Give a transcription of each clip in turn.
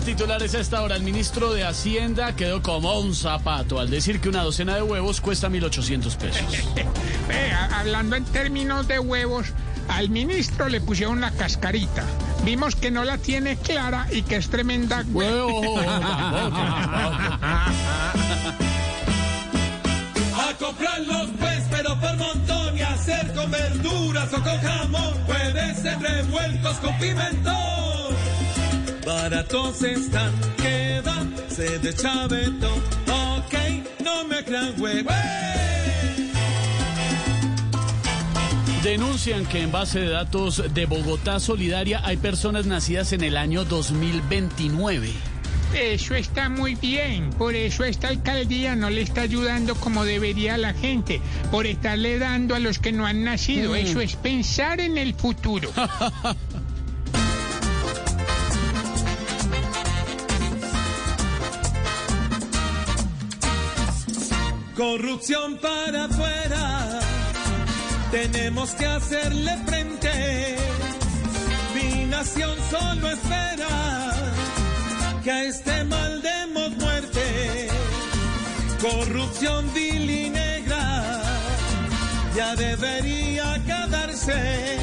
Los titulares a esta hora. El ministro de Hacienda quedó como un zapato al decir que una docena de huevos cuesta 1.800 pesos. Hablando en términos de huevos, al ministro le pusieron la cascarita. Vimos que no la tiene clara y que es tremenda hue- Huevo. A comprarlos pues, pero por montón y hacer con verduras o con jamón. Puede ser revueltos con pimentón. Baratos están, quédase de chavetón. Ok, no me crean huevo. Denuncian que en base de datos de Bogotá Solidaria hay personas nacidas en el año 2029. Eso está muy bien. Por eso esta alcaldía no le está ayudando como debería a la gente. Por estarle dando a los que no han nacido. Eso es pensar en el futuro. Corrupción para afuera, tenemos que hacerle frente. Mi nación solo espera que a este mal demos muerte. Corrupción vil y negra ya debería acabarse.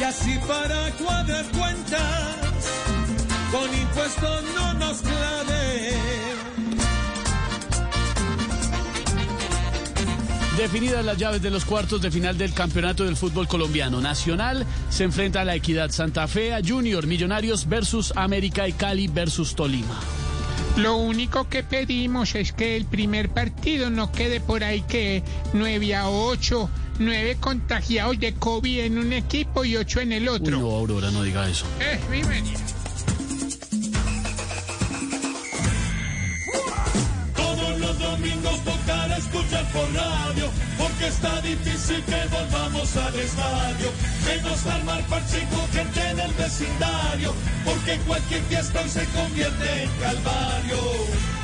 Y así para cuadrar cuentas, con impuestos no nos clave. Definidas las llaves de los cuartos de final del campeonato del fútbol colombiano. Nacional se enfrenta a la Equidad Santa Fe, a Junior Millonarios versus América y Cali versus Tolima. Lo único que pedimos es que el primer partido no quede por ahí que 9 a 8, 9 contagiados de COVID en un equipo y 8 en el Uy, otro. no, Aurora, no diga eso. Eh, porque está difícil que volvamos al estadio. Menos armar parche con gente en el vecindario, porque cualquier fiesta hoy se convierte en calvario.